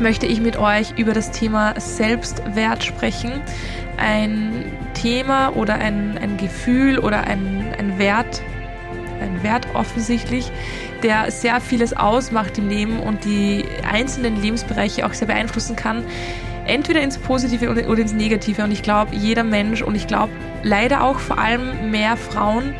möchte ich mit euch über das Thema Selbstwert sprechen ein Thema oder ein, ein Gefühl oder ein, ein Wert, ein Wert offensichtlich, der sehr vieles ausmacht im Leben und die einzelnen Lebensbereiche auch sehr beeinflussen kann, entweder ins Positive oder ins Negative. Und ich glaube, jeder Mensch und ich glaube leider auch vor allem mehr Frauen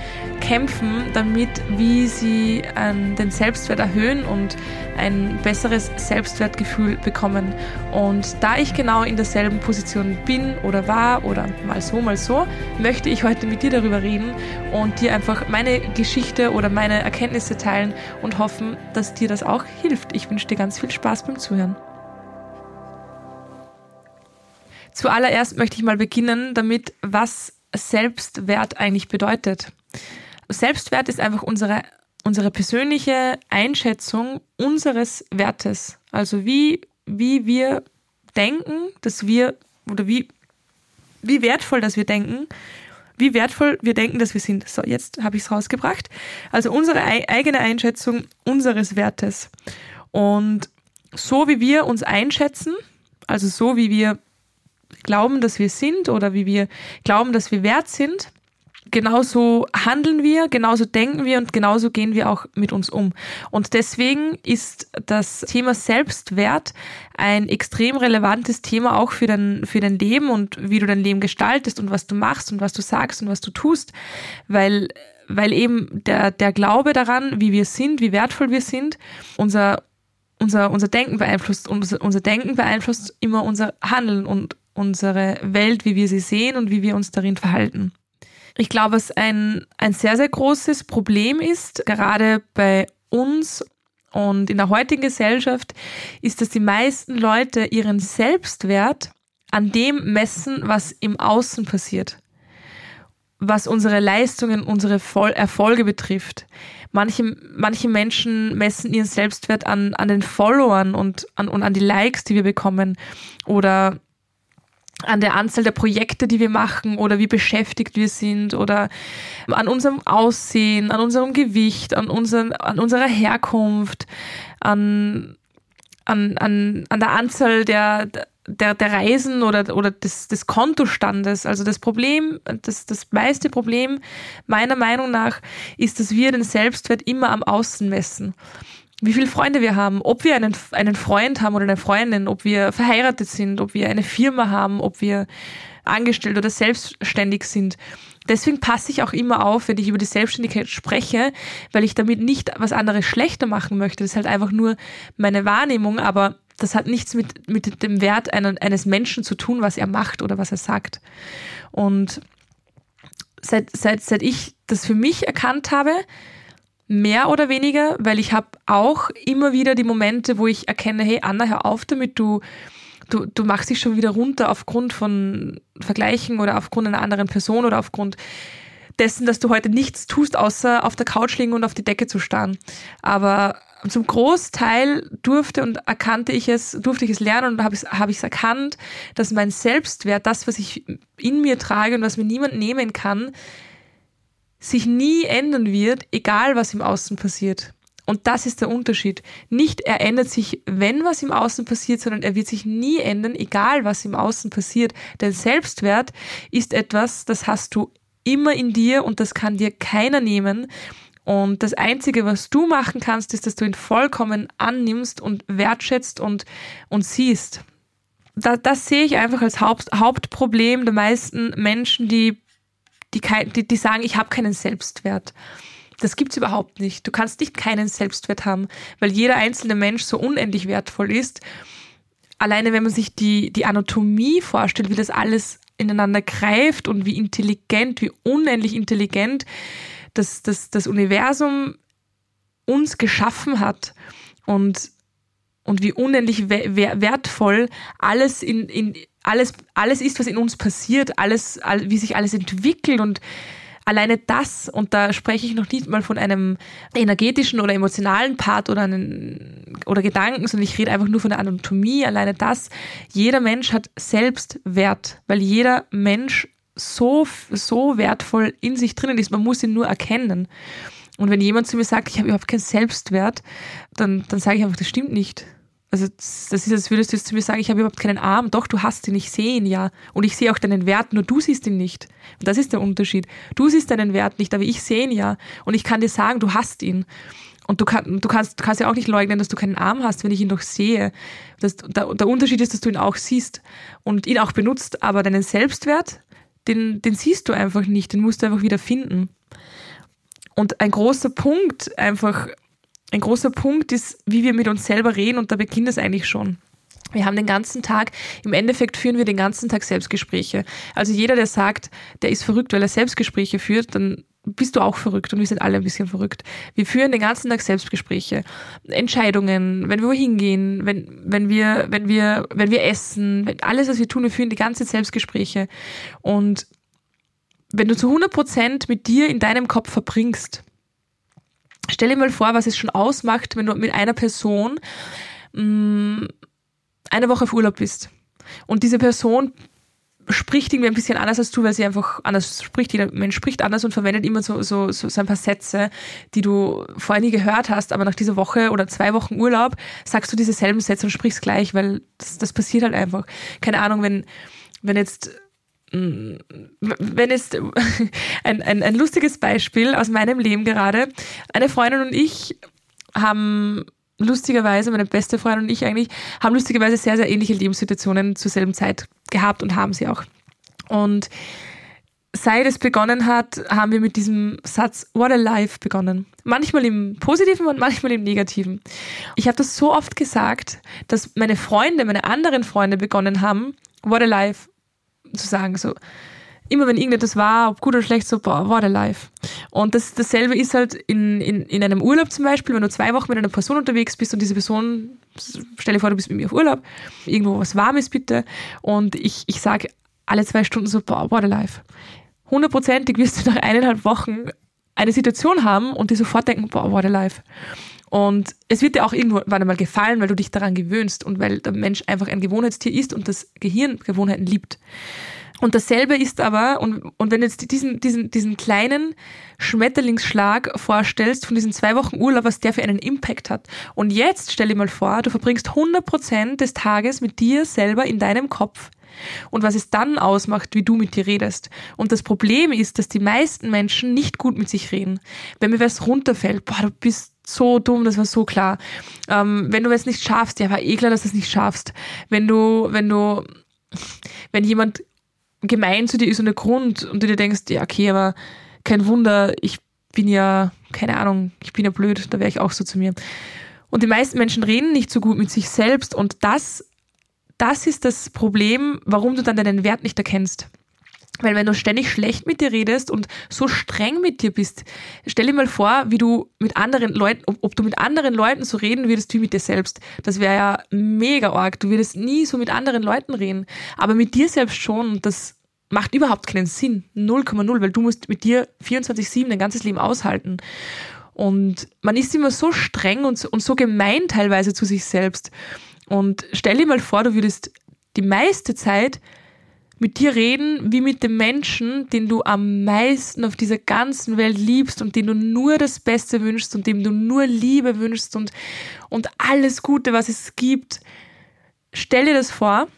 kämpfen damit, wie sie ähm, den Selbstwert erhöhen und ein besseres Selbstwertgefühl bekommen. Und da ich genau in derselben Position bin oder war oder mal so, mal so, möchte ich heute mit dir darüber reden und dir einfach meine Geschichte oder meine Erkenntnisse teilen und hoffen, dass dir das auch hilft. Ich wünsche dir ganz viel Spaß beim Zuhören. Zuallererst möchte ich mal beginnen damit, was Selbstwert eigentlich bedeutet. Selbstwert ist einfach unsere, unsere persönliche Einschätzung unseres Wertes. Also wie, wie wir denken, dass wir, oder wie, wie wertvoll, dass wir denken, wie wertvoll wir denken, dass wir sind. So, jetzt habe ich es rausgebracht. Also unsere eigene Einschätzung unseres Wertes. Und so wie wir uns einschätzen, also so wie wir glauben, dass wir sind oder wie wir glauben, dass wir wert sind, genauso handeln wir, genauso denken wir und genauso gehen wir auch mit uns um. Und deswegen ist das Thema Selbstwert ein extrem relevantes Thema auch für dein, für dein Leben und wie du dein Leben gestaltest und was du machst und was du sagst und was du tust, weil, weil eben der, der Glaube daran, wie wir sind, wie wertvoll wir sind, unser, unser, unser Denken beeinflusst. Unser, unser Denken beeinflusst immer unser Handeln und unsere Welt, wie wir sie sehen und wie wir uns darin verhalten. Ich glaube, was ein, ein sehr, sehr großes Problem ist, gerade bei uns und in der heutigen Gesellschaft, ist, dass die meisten Leute ihren Selbstwert an dem messen, was im Außen passiert. Was unsere Leistungen, unsere Erfolge betrifft. Manche, manche Menschen messen ihren Selbstwert an, an den Followern und an, und an die Likes, die wir bekommen. Oder an der Anzahl der Projekte, die wir machen oder wie beschäftigt wir sind oder an unserem Aussehen, an unserem Gewicht, an, unseren, an unserer Herkunft, an, an, an, an der Anzahl der, der, der Reisen oder, oder des, des Kontostandes. Also das Problem, das, das meiste Problem meiner Meinung nach ist, dass wir den Selbstwert immer am Außen messen wie viele Freunde wir haben, ob wir einen, einen Freund haben oder eine Freundin, ob wir verheiratet sind, ob wir eine Firma haben, ob wir angestellt oder selbstständig sind. Deswegen passe ich auch immer auf, wenn ich über die Selbstständigkeit spreche, weil ich damit nicht was anderes schlechter machen möchte. Das ist halt einfach nur meine Wahrnehmung, aber das hat nichts mit, mit dem Wert eines Menschen zu tun, was er macht oder was er sagt. Und seit, seit, seit ich das für mich erkannt habe, mehr oder weniger, weil ich habe auch immer wieder die Momente, wo ich erkenne, hey Anna, hör auf damit, du, du, du machst dich schon wieder runter aufgrund von Vergleichen oder aufgrund einer anderen Person oder aufgrund dessen, dass du heute nichts tust, außer auf der Couch liegen und auf die Decke zu starren. Aber zum Großteil durfte und erkannte ich es, durfte ich es lernen und habe ich es hab ich's erkannt, dass mein Selbstwert, das, was ich in mir trage und was mir niemand nehmen kann, sich nie ändern wird, egal was im Außen passiert. Und das ist der Unterschied. Nicht er ändert sich, wenn was im Außen passiert, sondern er wird sich nie ändern, egal was im Außen passiert. Denn Selbstwert ist etwas, das hast du immer in dir und das kann dir keiner nehmen. Und das Einzige, was du machen kannst, ist, dass du ihn vollkommen annimmst und wertschätzt und, und siehst. Das, das sehe ich einfach als Haupt, Hauptproblem der meisten Menschen, die die, die, die sagen, ich habe keinen Selbstwert. Das gibt's überhaupt nicht. Du kannst nicht keinen Selbstwert haben, weil jeder einzelne Mensch so unendlich wertvoll ist. Alleine wenn man sich die, die Anatomie vorstellt, wie das alles ineinander greift und wie intelligent, wie unendlich intelligent das, das, das Universum uns geschaffen hat und, und wie unendlich wertvoll alles in, in alles, alles ist, was in uns passiert, alles, wie sich alles entwickelt und alleine das, und da spreche ich noch nicht mal von einem energetischen oder emotionalen Part oder, einen, oder Gedanken, sondern ich rede einfach nur von der Anatomie, alleine das, jeder Mensch hat Selbstwert, weil jeder Mensch so, so wertvoll in sich drinnen ist, man muss ihn nur erkennen. Und wenn jemand zu mir sagt, ich habe überhaupt keinen Selbstwert, dann, dann sage ich einfach, das stimmt nicht. Also das ist, als würdest du jetzt zu mir sagen, ich habe überhaupt keinen Arm. Doch, du hast ihn, ich sehe ihn ja. Und ich sehe auch deinen Wert, nur du siehst ihn nicht. Und das ist der Unterschied. Du siehst deinen Wert nicht, aber ich sehe ihn ja. Und ich kann dir sagen, du hast ihn. Und du, kann, du, kannst, du kannst ja auch nicht leugnen, dass du keinen Arm hast, wenn ich ihn doch sehe. Das, der, der Unterschied ist, dass du ihn auch siehst und ihn auch benutzt, aber deinen Selbstwert, den, den siehst du einfach nicht, den musst du einfach wieder finden. Und ein großer Punkt einfach ein großer Punkt ist, wie wir mit uns selber reden und da beginnt es eigentlich schon. Wir haben den ganzen Tag, im Endeffekt führen wir den ganzen Tag Selbstgespräche. Also jeder, der sagt, der ist verrückt, weil er Selbstgespräche führt, dann bist du auch verrückt und wir sind alle ein bisschen verrückt. Wir führen den ganzen Tag Selbstgespräche, Entscheidungen, wenn wir wohin gehen, wenn, wenn wir, wenn wir, wenn wir essen, wenn, alles, was wir tun, wir führen die ganze Zeit Selbstgespräche. Und wenn du zu 100 Prozent mit dir in deinem Kopf verbringst, Stell dir mal vor, was es schon ausmacht, wenn du mit einer Person mh, mm, eine Woche auf Urlaub bist. Und diese Person spricht irgendwie ein bisschen anders als du, weil sie einfach anders spricht. Jeder Mensch spricht anders und verwendet immer so, so, so, so ein paar Sätze, die du vorher nie gehört hast, aber nach dieser Woche oder zwei Wochen Urlaub sagst du diese selben Sätze und sprichst gleich, weil das, das passiert halt einfach. Keine Ahnung, wenn, wenn jetzt wenn es ein, ein, ein lustiges Beispiel aus meinem Leben gerade. Eine Freundin und ich haben lustigerweise, meine beste Freundin und ich eigentlich, haben lustigerweise sehr, sehr ähnliche Lebenssituationen zur selben Zeit gehabt und haben sie auch. Und seit es begonnen hat, haben wir mit diesem Satz What a Life begonnen. Manchmal im Positiven und manchmal im Negativen. Ich habe das so oft gesagt, dass meine Freunde, meine anderen Freunde begonnen haben, What a Life zu sagen, so immer wenn irgendetwas war, ob gut oder schlecht, so, boah, der live. Und das, dasselbe ist halt in, in, in einem Urlaub zum Beispiel, wenn du zwei Wochen mit einer Person unterwegs bist und diese Person, stell dir vor, du bist mit mir auf Urlaub, irgendwo was Warmes bitte, und ich, ich sage alle zwei Stunden so, boah, der live. Hundertprozentig wirst du nach eineinhalb Wochen eine Situation haben und dir sofort denken, boah, war der live. Und es wird dir auch irgendwann einmal gefallen, weil du dich daran gewöhnst und weil der Mensch einfach ein Gewohnheitstier ist und das Gehirn Gewohnheiten liebt. Und dasselbe ist aber, und, und wenn du jetzt diesen, diesen, diesen kleinen Schmetterlingsschlag vorstellst von diesen zwei Wochen Urlaub, was der für einen Impact hat. Und jetzt stell dir mal vor, du verbringst 100% des Tages mit dir selber in deinem Kopf. Und was es dann ausmacht, wie du mit dir redest. Und das Problem ist, dass die meisten Menschen nicht gut mit sich reden. Wenn mir was runterfällt, boah, du bist so dumm, das war so klar. Ähm, wenn du es nicht schaffst, ja, war eh klar, dass du es nicht schaffst. Wenn du, wenn du, wenn jemand gemein zu dir ist ohne Grund und du dir denkst, ja, okay, aber kein Wunder, ich bin ja, keine Ahnung, ich bin ja blöd, da wäre ich auch so zu mir. Und die meisten Menschen reden nicht so gut mit sich selbst und das, das ist das Problem, warum du dann deinen Wert nicht erkennst. Weil wenn du ständig schlecht mit dir redest und so streng mit dir bist, stell dir mal vor, wie du mit anderen Leuten, ob, ob du mit anderen Leuten so reden würdest wie mit dir selbst. Das wäre ja mega arg. Du würdest nie so mit anderen Leuten reden. Aber mit dir selbst schon. Das macht überhaupt keinen Sinn. 0,0, weil du musst mit dir 24-7 dein ganzes Leben aushalten. Und man ist immer so streng und, und so gemein teilweise zu sich selbst. Und stell dir mal vor, du würdest die meiste Zeit mit dir reden wie mit dem Menschen, den du am meisten auf dieser ganzen Welt liebst und dem du nur das Beste wünschst und dem du nur Liebe wünschst und, und alles Gute, was es gibt. Stell dir das vor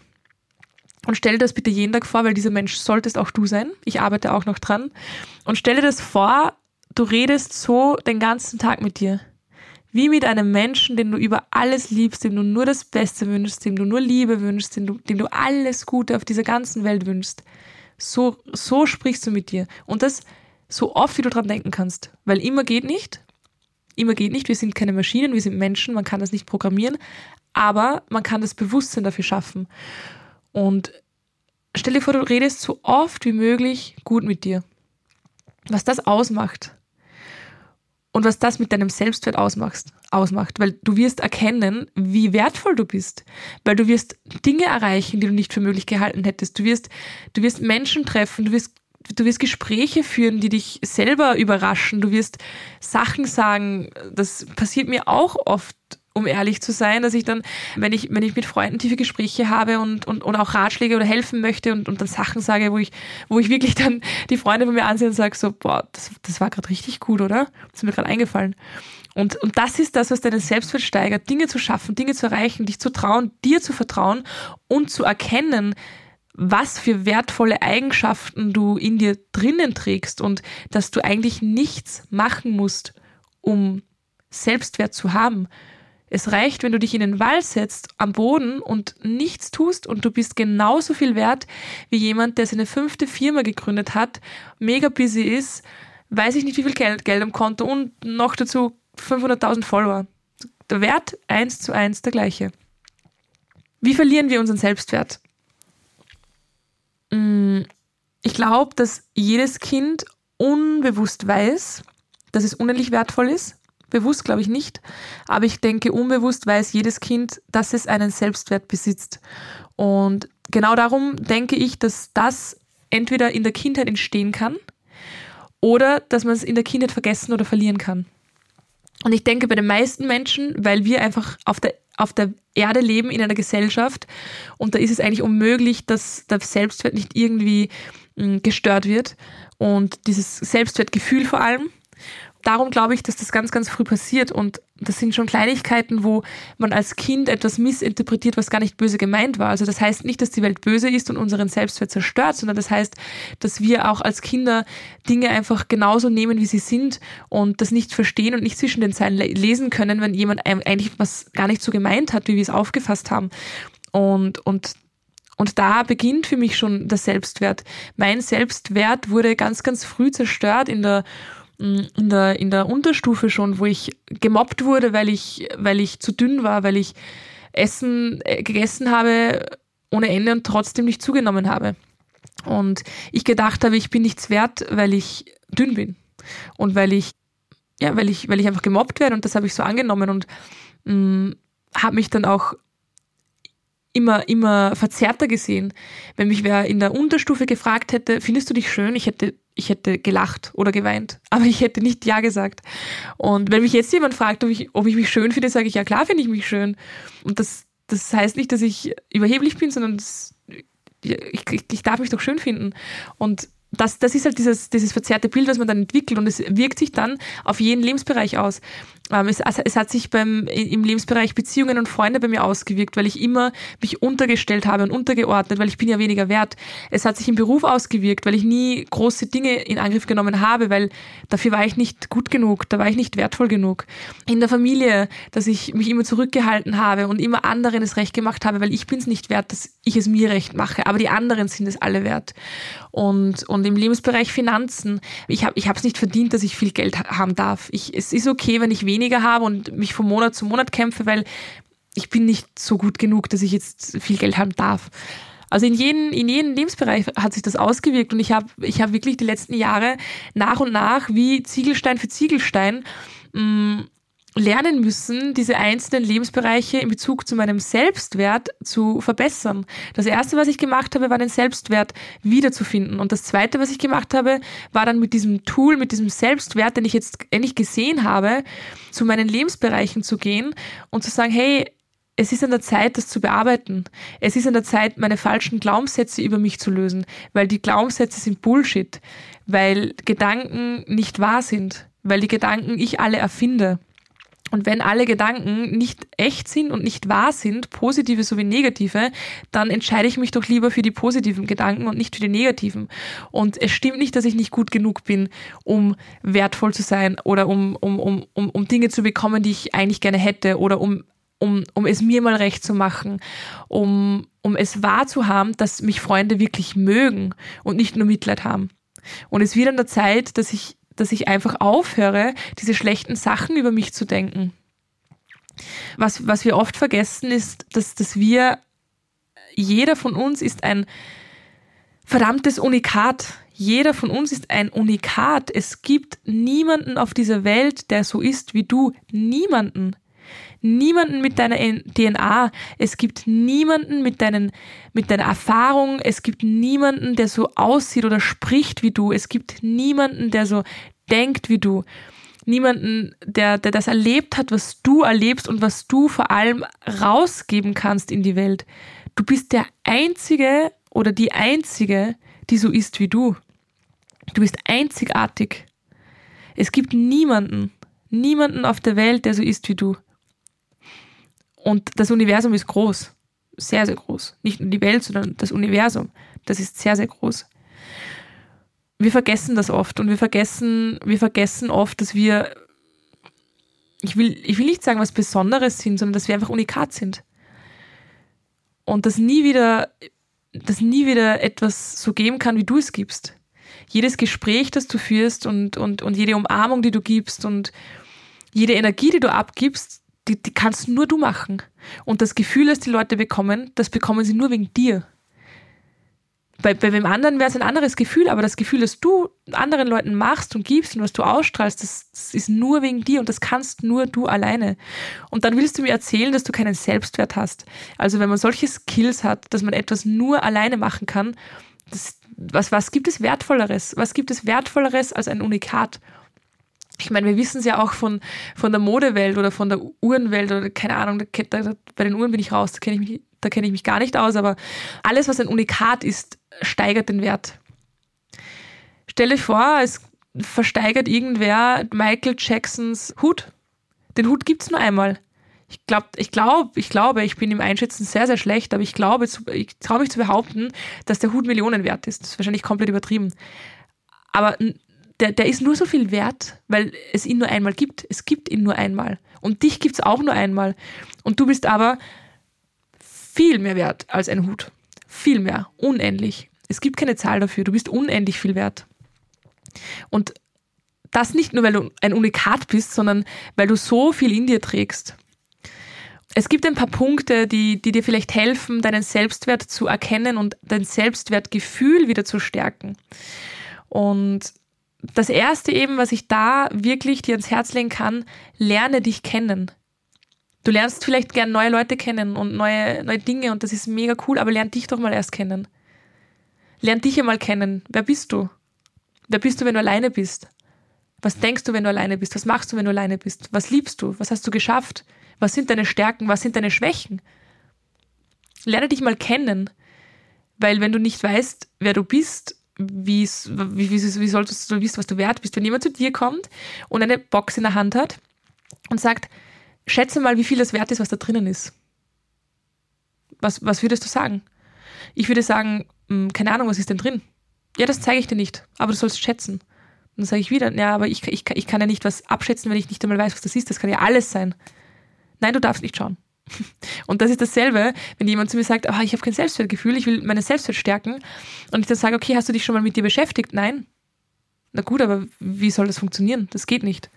und stell dir das bitte jeden Tag vor, weil dieser Mensch solltest auch du sein. Ich arbeite auch noch dran. Und stell dir das vor, du redest so den ganzen Tag mit dir. Wie mit einem Menschen, den du über alles liebst, dem du nur das Beste wünschst, dem du nur Liebe wünschst, dem du, dem du alles Gute auf dieser ganzen Welt wünschst. So, so sprichst du mit dir. Und das so oft, wie du dran denken kannst. Weil immer geht nicht. Immer geht nicht. Wir sind keine Maschinen, wir sind Menschen. Man kann das nicht programmieren. Aber man kann das Bewusstsein dafür schaffen. Und stell dir vor, du redest so oft wie möglich gut mit dir. Was das ausmacht und was das mit deinem Selbstwert ausmacht, ausmacht, weil du wirst erkennen, wie wertvoll du bist, weil du wirst Dinge erreichen, die du nicht für möglich gehalten hättest. Du wirst, du wirst Menschen treffen, du wirst, du wirst Gespräche führen, die dich selber überraschen, du wirst Sachen sagen. Das passiert mir auch oft um ehrlich zu sein, dass ich dann, wenn ich, wenn ich mit Freunden tiefe Gespräche habe und, und, und auch Ratschläge oder helfen möchte und, und dann Sachen sage, wo ich, wo ich wirklich dann die Freunde von mir ansehen und sage so, boah, das, das war gerade richtig gut, oder? Das ist mir gerade eingefallen. Und, und das ist das, was deinen Selbstwert steigert, Dinge zu schaffen, Dinge zu erreichen, dich zu trauen, dir zu vertrauen und zu erkennen, was für wertvolle Eigenschaften du in dir drinnen trägst und dass du eigentlich nichts machen musst, um Selbstwert zu haben, es reicht, wenn du dich in den Wald setzt, am Boden und nichts tust und du bist genauso viel wert wie jemand, der seine fünfte Firma gegründet hat, mega busy ist, weiß ich nicht wie viel Geld, Geld am Konto und noch dazu 500.000 Follower. Der Wert eins zu eins der gleiche. Wie verlieren wir unseren Selbstwert? Mm, ich glaube, dass jedes Kind unbewusst weiß, dass es unendlich wertvoll ist Bewusst glaube ich nicht, aber ich denke, unbewusst weiß jedes Kind, dass es einen Selbstwert besitzt. Und genau darum denke ich, dass das entweder in der Kindheit entstehen kann oder dass man es in der Kindheit vergessen oder verlieren kann. Und ich denke, bei den meisten Menschen, weil wir einfach auf der, auf der Erde leben in einer Gesellschaft und da ist es eigentlich unmöglich, dass der Selbstwert nicht irgendwie hm, gestört wird und dieses Selbstwertgefühl vor allem darum glaube ich, dass das ganz, ganz früh passiert und das sind schon Kleinigkeiten, wo man als Kind etwas missinterpretiert, was gar nicht böse gemeint war. Also das heißt nicht, dass die Welt böse ist und unseren Selbstwert zerstört, sondern das heißt, dass wir auch als Kinder Dinge einfach genauso nehmen, wie sie sind und das nicht verstehen und nicht zwischen den Zeilen lesen können, wenn jemand eigentlich was gar nicht so gemeint hat, wie wir es aufgefasst haben. Und, und und da beginnt für mich schon der Selbstwert. Mein Selbstwert wurde ganz, ganz früh zerstört in der in der, in der Unterstufe schon, wo ich gemobbt wurde, weil ich, weil ich zu dünn war, weil ich Essen äh, gegessen habe ohne Ende und trotzdem nicht zugenommen habe. Und ich gedacht habe, ich bin nichts wert, weil ich dünn bin. Und weil ich, ja, weil ich, weil ich einfach gemobbt werde und das habe ich so angenommen und mm, habe mich dann auch immer, immer verzerrter gesehen. Wenn mich wer in der Unterstufe gefragt hätte, findest du dich schön? Ich hätte ich hätte gelacht oder geweint, aber ich hätte nicht Ja gesagt. Und wenn mich jetzt jemand fragt, ob ich, ob ich mich schön finde, sage ich, ja klar finde ich mich schön. Und das, das heißt nicht, dass ich überheblich bin, sondern das, ich, ich, ich darf mich doch schön finden. Und das, das ist halt dieses, dieses verzerrte Bild, was man dann entwickelt und es wirkt sich dann auf jeden Lebensbereich aus. Ähm, es, also es hat sich beim, im Lebensbereich Beziehungen und Freunde bei mir ausgewirkt, weil ich immer mich untergestellt habe und untergeordnet, weil ich bin ja weniger wert. Es hat sich im Beruf ausgewirkt, weil ich nie große Dinge in Angriff genommen habe, weil dafür war ich nicht gut genug, da war ich nicht wertvoll genug. In der Familie, dass ich mich immer zurückgehalten habe und immer anderen es recht gemacht habe, weil ich bin es nicht wert, dass ich es mir recht mache, aber die anderen sind es alle wert. Und, und im Lebensbereich Finanzen, ich habe es nicht verdient, dass ich viel Geld haben darf. Ich, es ist okay, wenn ich weniger habe und mich von Monat zu Monat kämpfe, weil ich bin nicht so gut genug, dass ich jetzt viel Geld haben darf. Also in jedem, in jedem Lebensbereich hat sich das ausgewirkt und ich habe ich hab wirklich die letzten Jahre nach und nach wie Ziegelstein für Ziegelstein mh, mm, lernen müssen, diese einzelnen Lebensbereiche in Bezug zu meinem Selbstwert zu verbessern. Das erste, was ich gemacht habe, war den Selbstwert wiederzufinden. Und das zweite, was ich gemacht habe, war dann mit diesem Tool, mit diesem Selbstwert, den ich jetzt endlich gesehen habe, zu meinen Lebensbereichen zu gehen und zu sagen, hey, es ist an der Zeit, das zu bearbeiten. Es ist an der Zeit, meine falschen Glaubenssätze über mich zu lösen, weil die Glaubenssätze sind Bullshit, weil Gedanken nicht wahr sind, weil die Gedanken ich alle erfinde. Und wenn alle Gedanken nicht echt sind und nicht wahr sind, positive sowie negative, dann entscheide ich mich doch lieber für die positiven Gedanken und nicht für die negativen. Und es stimmt nicht, dass ich nicht gut genug bin, um wertvoll zu sein oder um, um, um, um, um Dinge zu bekommen, die ich eigentlich gerne hätte oder um, um, um es mir mal recht zu machen, um, um es wahrzuhaben, dass mich Freunde wirklich mögen und nicht nur Mitleid haben. Und es wird an der Zeit, dass ich dass ich einfach aufhöre, diese schlechten Sachen über mich zu denken. Was, was wir oft vergessen ist, dass, dass wir, jeder von uns ist ein verdammtes Unikat. Jeder von uns ist ein Unikat. Es gibt niemanden auf dieser Welt, der so ist wie du. Niemanden. Niemanden mit deiner DNA. Es gibt niemanden mit, deinen, mit deiner Erfahrung. Es gibt niemanden, der so aussieht oder spricht wie du. Es gibt niemanden, der so denkt wie du. Niemanden, der, der das erlebt hat, was du erlebst und was du vor allem rausgeben kannst in die Welt. Du bist der Einzige oder die Einzige, die so ist wie du. Du bist einzigartig. Es gibt niemanden, niemanden auf der Welt, der so ist wie du. Und das Universum ist groß. Sehr, sehr groß. Nicht nur die Welt, sondern das Universum. Das ist sehr, sehr groß. Wir vergessen das oft und wir vergessen, wir vergessen oft, dass wir, ich will, ich will nicht sagen, was Besonderes sind, sondern dass wir einfach unikat sind. Und dass nie wieder, dass nie wieder etwas so geben kann, wie du es gibst. Jedes Gespräch, das du führst und, und, und jede Umarmung, die du gibst und jede Energie, die du abgibst, die, die kannst nur du machen. Und das Gefühl, das die Leute bekommen, das bekommen sie nur wegen dir. Bei, bei wem anderen wäre es ein anderes Gefühl, aber das Gefühl, das du anderen Leuten machst und gibst und was du ausstrahlst, das, das ist nur wegen dir und das kannst nur du alleine. Und dann willst du mir erzählen, dass du keinen Selbstwert hast. Also wenn man solche Skills hat, dass man etwas nur alleine machen kann, das, was, was gibt es Wertvolleres? Was gibt es Wertvolleres als ein Unikat? Ich meine, wir wissen es ja auch von, von der Modewelt oder von der Uhrenwelt oder keine Ahnung, da, da, bei den Uhren bin ich raus, da kenne ich, mich, kenn ich mich gar nicht aus, aber alles, was ein Unikat ist, steigert den Wert. Stell euch vor, es versteigert irgendwer Michael Jacksons Hut. Den Hut gibt es nur einmal. Ich glaube, ich glaube, ich glaube, ich bin im Einschätzen sehr, sehr schlecht, aber ich glaube, ich traue mich zu behaupten, dass der Hut Millionen wert ist. Das ist wahrscheinlich komplett übertrieben. Aber der, der ist nur so viel wert, weil es ihn nur einmal gibt. Es gibt ihn nur einmal. Und dich gibt es auch nur einmal. Und du bist aber viel mehr wert als ein Hut. Viel mehr. Unendlich. Es gibt keine Zahl dafür. Du bist unendlich viel wert. Und das nicht nur, weil du ein Unikat bist, sondern weil du so viel in dir trägst. Es gibt ein paar Punkte, die, die dir vielleicht helfen, deinen Selbstwert zu erkennen und dein Selbstwertgefühl wieder zu stärken. Und das erste eben, was ich da wirklich dir ans Herz legen kann, lerne dich kennen. Du lernst vielleicht gern neue Leute kennen und neue, neue Dinge und das ist mega cool, aber lern dich doch mal erst kennen. Lern dich einmal kennen. Wer bist du? Wer bist du, wenn du alleine bist? Was denkst du, wenn du alleine bist? Was machst du, wenn du alleine bist? Was liebst du? Was hast du geschafft? Was sind deine Stärken? Was sind deine Schwächen? Lerne dich mal kennen. Weil wenn du nicht weißt, wer du bist wie, wie, wie, wie solltest du wissen, was du wert bist, wenn jemand zu dir kommt und eine Box in der Hand hat und sagt, schätze mal, wie viel das wert ist, was da drinnen ist. Was, was würdest du sagen? Ich würde sagen, hm, keine Ahnung, was ist denn drin? Ja, das zeige ich dir nicht, aber du sollst schätzen. Dann sage ich wieder, ja, aber ich, ich, ich kann ja nicht was abschätzen, wenn ich nicht einmal weiß, was das ist. Das kann ja alles sein. Nein, du darfst nicht schauen. Und das ist dasselbe, wenn jemand zu mir sagt, oh, ich habe kein Selbstwertgefühl, ich will meine Selbstwert stärken. Und ich dann sage, okay, hast du dich schon mal mit dir beschäftigt? Nein. Na gut, aber wie soll das funktionieren? Das geht nicht.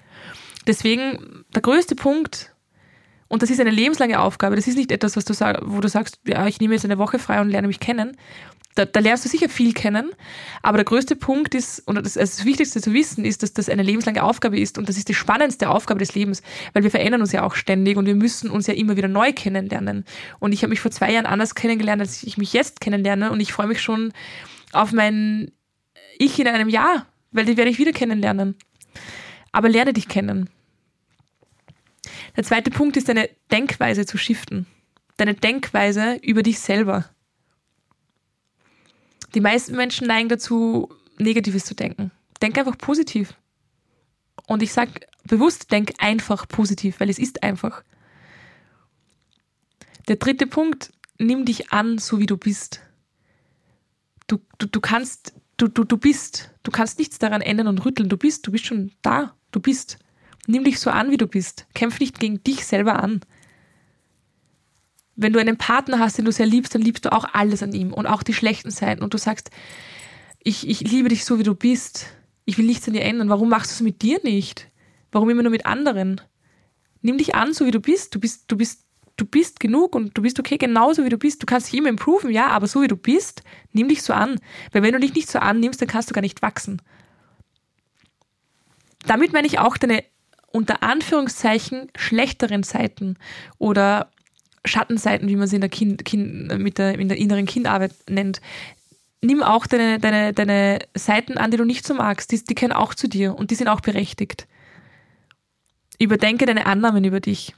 Deswegen, der größte Punkt, und das ist eine lebenslange Aufgabe, das ist nicht etwas, was du sag, wo du sagst, ja, ich nehme jetzt eine Woche frei und lerne mich kennen da, da lernst du sicher viel kennen, aber der größte Punkt ist, und das, also das Wichtigste zu wissen, ist, dass das eine lebenslange Aufgabe ist und das ist die spannendste Aufgabe des Lebens, weil wir verändern uns ja auch ständig und wir müssen uns ja immer wieder neu kennenlernen. Und ich habe mich vor zwei Jahren anders kennengelernt, als ich mich jetzt kennenlerne und ich freue mich schon auf mein Ich in einem Jahr, weil die werde ich wieder kennenlernen. Aber lerne dich kennen. Der zweite Punkt ist, deine Denkweise zu shiften. Deine Denkweise über dich selber. Die meisten Menschen neigen dazu, Negatives zu denken. Denk einfach positiv. Und ich sage bewusst, denk einfach positiv, weil es ist einfach. Der dritte Punkt, nimm dich an, so wie du bist. Du, du, du kannst, du, du, du bist, du kannst nichts daran ändern und rütteln. Du bist, du bist schon da, du bist. Nimm dich so an, wie du bist. Kämpf nicht gegen dich selber an wenn du einen Partner hast, den du sehr liebst, dann liebst du auch alles an ihm und auch die schlechten Seiten. Und du sagst, ich, ich liebe dich so, wie du bist. Ich will nichts an dir ändern. Warum machst du es mit dir nicht? Warum immer nur mit anderen? Nimm dich an, so wie du bist. Du bist, du bist, du bist genug und du bist okay genauso wie du bist. Du kannst dich immer improven, ja, aber so wie du bist, nimm dich so an. Weil wenn du dich nicht so annimmst, dann kannst du gar nicht wachsen. Damit meine ich auch deine unter Anführungszeichen schlechteren Seiten oder Schattenseiten, wie man sie in der, kind, kind, mit der, in der inneren Kindarbeit nennt. Nimm auch deine, deine, deine Seiten an, die du nicht so magst. Die, die gehören auch zu dir und die sind auch berechtigt. Überdenke deine Annahmen über dich.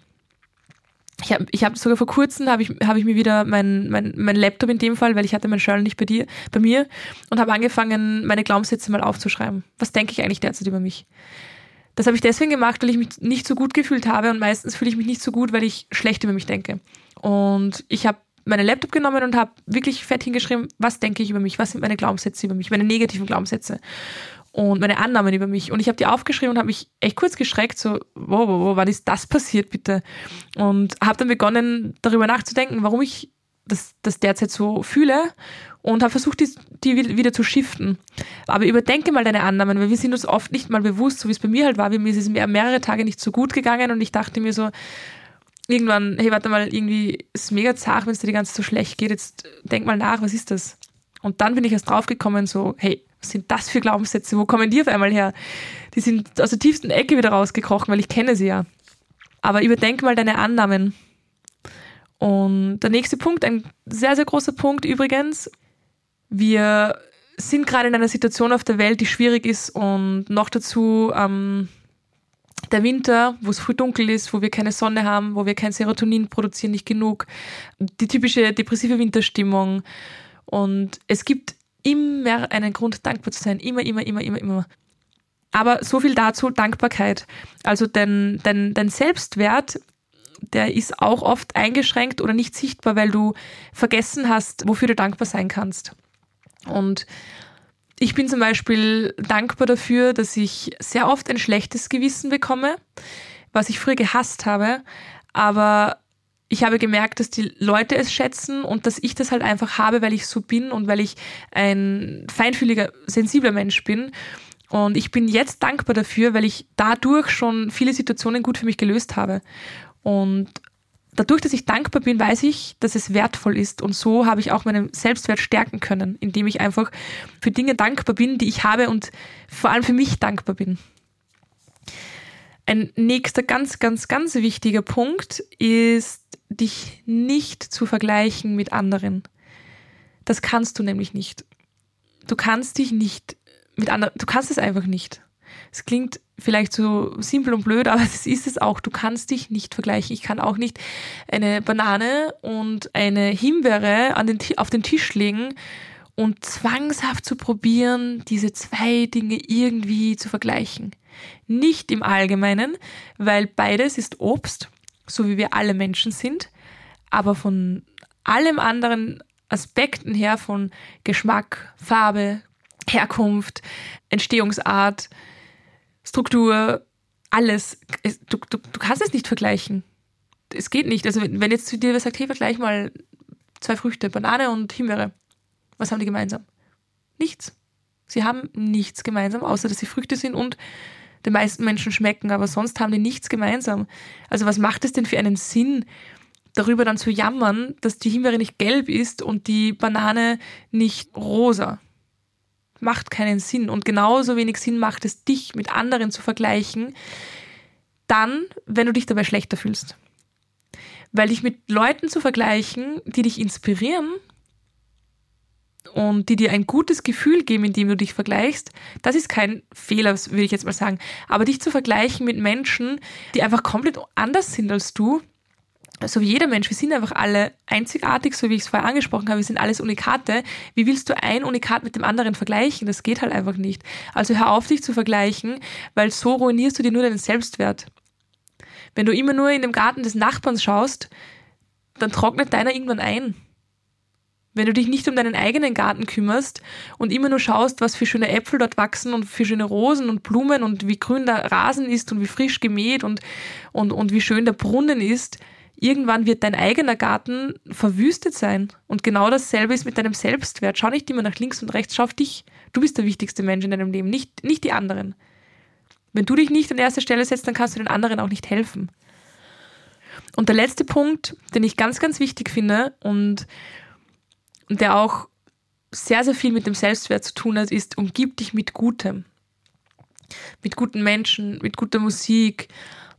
Ich habe ich hab sogar vor kurzem habe ich, hab ich mir wieder mein, mein, mein Laptop in dem Fall, weil ich hatte mein Journal nicht bei dir, bei mir und habe angefangen, meine Glaubenssätze mal aufzuschreiben. Was denke ich eigentlich derzeit über mich? Das habe ich deswegen gemacht, weil ich mich nicht so gut gefühlt habe und meistens fühle ich mich nicht so gut, weil ich schlecht über mich denke. Und ich habe meinen Laptop genommen und habe wirklich fett hingeschrieben, was denke ich über mich, was sind meine Glaubenssätze über mich, meine negativen Glaubenssätze und meine Annahmen über mich. Und ich habe die aufgeschrieben und habe mich echt kurz geschreckt, so, wow, wow, wow, wann ist das passiert, bitte? Und habe dann begonnen, darüber nachzudenken, warum ich das, das derzeit so fühle und habe versucht, die, die wieder zu shiften. Aber überdenke mal deine Annahmen, weil wir sind uns oft nicht mal bewusst, so wie es bei mir halt war, wie mir ist es mehrere Tage nicht so gut gegangen und ich dachte mir so, irgendwann, hey, warte mal, irgendwie ist es mega zart, wenn es dir die ganze Zeit so schlecht geht, jetzt denk mal nach, was ist das? Und dann bin ich erst draufgekommen, so, hey, was sind das für Glaubenssätze? Wo kommen die auf einmal her? Die sind aus der tiefsten Ecke wieder rausgekrochen, weil ich kenne sie ja. Aber überdenke mal deine Annahmen. Und der nächste Punkt, ein sehr, sehr großer Punkt übrigens, wir sind gerade in einer Situation auf der Welt, die schwierig ist und noch dazu ähm, der Winter, wo es früh dunkel ist, wo wir keine Sonne haben, wo wir kein Serotonin produzieren, nicht genug, die typische depressive Winterstimmung und es gibt immer einen Grund, dankbar zu sein, immer, immer, immer, immer, immer. Aber so viel dazu, Dankbarkeit. Also dein, dein, dein Selbstwert der ist auch oft eingeschränkt oder nicht sichtbar, weil du vergessen hast, wofür du dankbar sein kannst. Und ich bin zum Beispiel dankbar dafür, dass ich sehr oft ein schlechtes Gewissen bekomme, was ich früher gehasst habe. Aber ich habe gemerkt, dass die Leute es schätzen und dass ich das halt einfach habe, weil ich so bin und weil ich ein feinfühliger, sensibler Mensch bin. Und ich bin jetzt dankbar dafür, weil ich dadurch schon viele Situationen gut für mich gelöst habe. Und dadurch, dass ich dankbar bin, weiß ich, dass es wertvoll ist. Und so habe ich auch meinen Selbstwert stärken können, indem ich einfach für Dinge dankbar bin, die ich habe und vor allem für mich dankbar bin. Ein nächster ganz, ganz, ganz wichtiger Punkt ist, dich nicht zu vergleichen mit anderen. Das kannst du nämlich nicht. Du kannst dich nicht mit anderen, du kannst es einfach nicht. Es klingt vielleicht so simpel und blöd, aber es ist es auch. Du kannst dich nicht vergleichen. Ich kann auch nicht eine Banane und eine Himbeere den, auf den Tisch legen und zwangshaft zu probieren, diese zwei Dinge irgendwie zu vergleichen. Nicht im Allgemeinen, weil beides ist Obst, so wie wir alle Menschen sind, aber von allem anderen Aspekten her, von Geschmack, Farbe, Herkunft, Entstehungsart, Struktur, alles. Du, du, du kannst es nicht vergleichen. Es geht nicht. Also wenn jetzt zu dir wer sagt, hey, vergleich mal zwei Früchte, Banane und Himbeere. Was haben die gemeinsam? Nichts. Sie haben nichts gemeinsam, außer dass sie Früchte sind und den meisten Menschen schmecken, aber sonst haben die nichts gemeinsam. Also was macht es denn für einen Sinn, darüber dann zu jammern, dass die Himbeere nicht gelb ist und die Banane nicht rosa? Macht keinen Sinn. Und genauso wenig Sinn macht es, dich mit anderen zu vergleichen, dann, wenn du dich dabei schlechter fühlst. Weil dich mit Leuten zu vergleichen, die dich inspirieren und die dir ein gutes Gefühl geben, indem du dich vergleichst, das ist kein Fehler, würde ich jetzt mal sagen. Aber dich zu vergleichen mit Menschen, die einfach komplett anders sind als du, so wie jeder Mensch, wir sind einfach alle einzigartig, so wie ich es vorher angesprochen habe, wir sind alles Unikate. Wie willst du ein Unikat mit dem anderen vergleichen? Das geht halt einfach nicht. Also hör auf, dich zu vergleichen, weil so ruinierst du dir nur deinen Selbstwert. Wenn du immer nur in dem Garten des Nachbarns schaust, dann trocknet deiner irgendwann ein. Wenn du dich nicht um deinen eigenen Garten kümmerst und immer nur schaust, was für schöne Äpfel dort wachsen und für schöne Rosen und Blumen und wie grün der Rasen ist und wie frisch gemäht und, und, und wie schön der Brunnen ist, irgendwann wird dein eigener Garten verwüstet sein. Und genau dasselbe ist mit deinem Selbstwert. Schau nicht immer nach links und rechts, schau auf dich. Du bist der wichtigste Mensch in deinem Leben, nicht, nicht die anderen. Wenn du dich nicht an erste Stelle setzt, dann kannst du den anderen auch nicht helfen. Und der letzte Punkt, den ich ganz, ganz wichtig finde und der auch sehr, sehr viel mit dem Selbstwert zu tun hat, ist, umgib dich mit Gutem. Mit guten Menschen, mit guter Musik,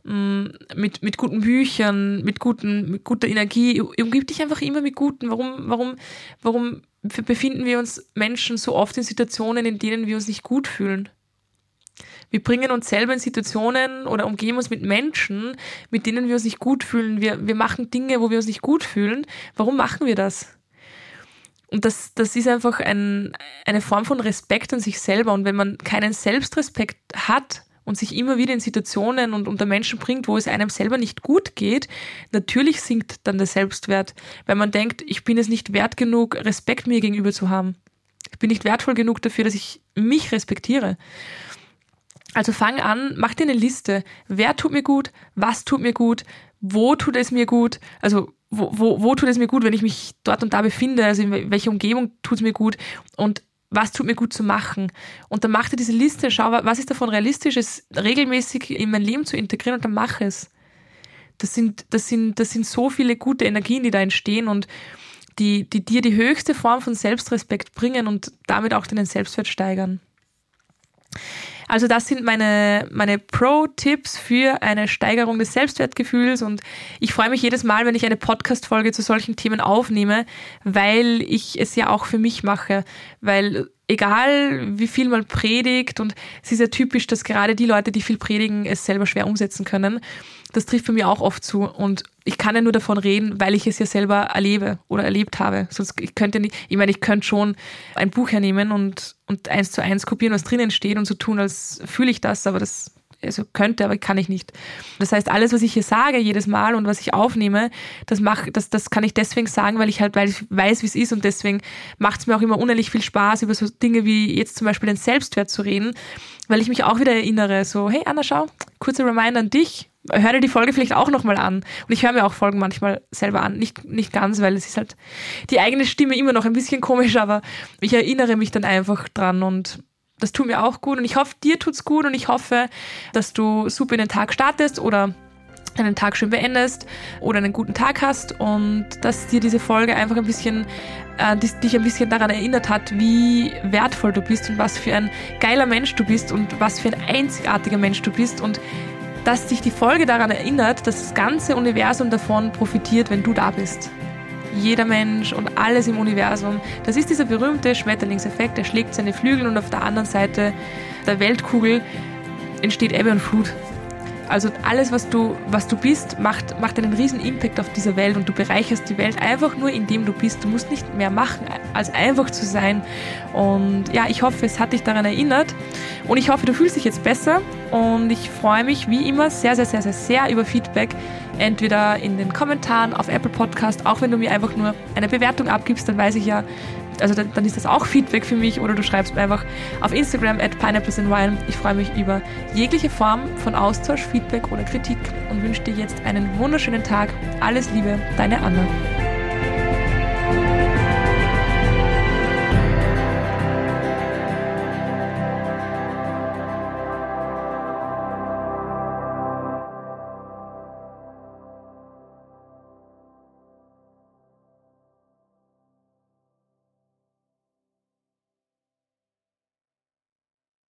mit, mit guten Büchern, mit, guten, mit guter Energie. Umgib dich einfach immer mit Guten. Warum, warum, warum befinden wir uns Menschen so oft in Situationen, in denen wir uns nicht gut fühlen? Wir bringen uns selber in Situationen oder umgeben uns mit Menschen, mit denen wir uns nicht gut fühlen. Wir, wir machen Dinge, wo wir uns nicht gut fühlen. Warum machen wir das? Und das, das ist einfach ein, eine Form von Respekt an sich selber. Und wenn man keinen Selbstrespekt hat und sich immer wieder in Situationen und unter Menschen bringt, wo es einem selber nicht gut geht, natürlich sinkt dann der Selbstwert, weil man denkt, ich bin es nicht wert genug, Respekt mir gegenüber zu haben. Ich bin nicht wertvoll genug dafür, dass ich mich respektiere. Also fang an, mach dir eine Liste. Wer tut mir gut? Was tut mir gut? Wo tut es mir gut? Also wo, wo, wo tut es mir gut, wenn ich mich dort und da befinde? Also in welcher Umgebung tut es mir gut? Und was tut mir gut zu machen? Und dann mach dir diese Liste, schau, was ist davon realistisch, es regelmäßig in mein Leben zu integrieren und dann mach es. Das sind, das sind, das sind so viele gute Energien, die da entstehen und die, die dir die höchste Form von Selbstrespekt bringen und damit auch deinen Selbstwert steigern. Also das sind meine, meine Pro-Tipps für eine Steigerung des Selbstwertgefühls und ich freue mich jedes Mal, wenn ich eine Podcast-Folge zu solchen Themen aufnehme, weil ich es ja auch für mich mache, weil egal wie viel man predigt und es ist ja typisch, dass gerade die Leute, die viel predigen, es selber schwer umsetzen können. Das trifft bei mir auch oft zu und ich kann ja nur davon reden, weil ich es ja selber erlebe oder erlebt habe. Sonst ich könnte nicht, ich meine, ich könnte schon ein Buch hernehmen und und eins zu eins kopieren, was drinnen steht und so tun, als fühle ich das, aber das also könnte, aber kann ich nicht. Das heißt, alles, was ich hier sage jedes Mal und was ich aufnehme, das mach, das, das kann ich deswegen sagen, weil ich halt, weil ich weiß, wie es ist und deswegen macht es mir auch immer unendlich viel Spaß, über so Dinge wie jetzt zum Beispiel den Selbstwert zu reden, weil ich mich auch wieder erinnere, so, hey Anna, schau, kurzer Reminder an dich, hör dir die Folge vielleicht auch nochmal an. Und ich höre mir auch Folgen manchmal selber an. Nicht, nicht ganz, weil es ist halt die eigene Stimme immer noch ein bisschen komisch, aber ich erinnere mich dann einfach dran und das tut mir auch gut. Und ich hoffe, dir tut's gut und ich hoffe, dass du super in den Tag startest oder einen Tag schön beendest oder einen guten Tag hast und dass dir diese Folge einfach ein bisschen, äh, dich ein bisschen daran erinnert hat, wie wertvoll du bist und was für ein geiler Mensch du bist und was für ein einzigartiger Mensch du bist und dass dich die Folge daran erinnert, dass das ganze Universum davon profitiert, wenn du da bist. Jeder Mensch und alles im Universum. Das ist dieser berühmte Schmetterlingseffekt. Er schlägt seine Flügel und auf der anderen Seite der Weltkugel entsteht Ebbe und Flut. Also alles, was du, was du bist, macht, macht einen riesen Impact auf dieser Welt und du bereicherst die Welt einfach nur, indem du bist. Du musst nicht mehr machen, als einfach zu sein. Und ja, ich hoffe, es hat dich daran erinnert und ich hoffe, du fühlst dich jetzt besser und ich freue mich wie immer sehr, sehr, sehr, sehr, sehr über Feedback. Entweder in den Kommentaren auf Apple Podcast, auch wenn du mir einfach nur eine Bewertung abgibst, dann weiß ich ja, also dann, dann, ist das auch Feedback für mich oder du schreibst mir einfach auf Instagram at pineapplesandwine. Ich freue mich über jegliche Form von Austausch, Feedback oder Kritik und wünsche dir jetzt einen wunderschönen Tag. Alles Liebe, deine Anna.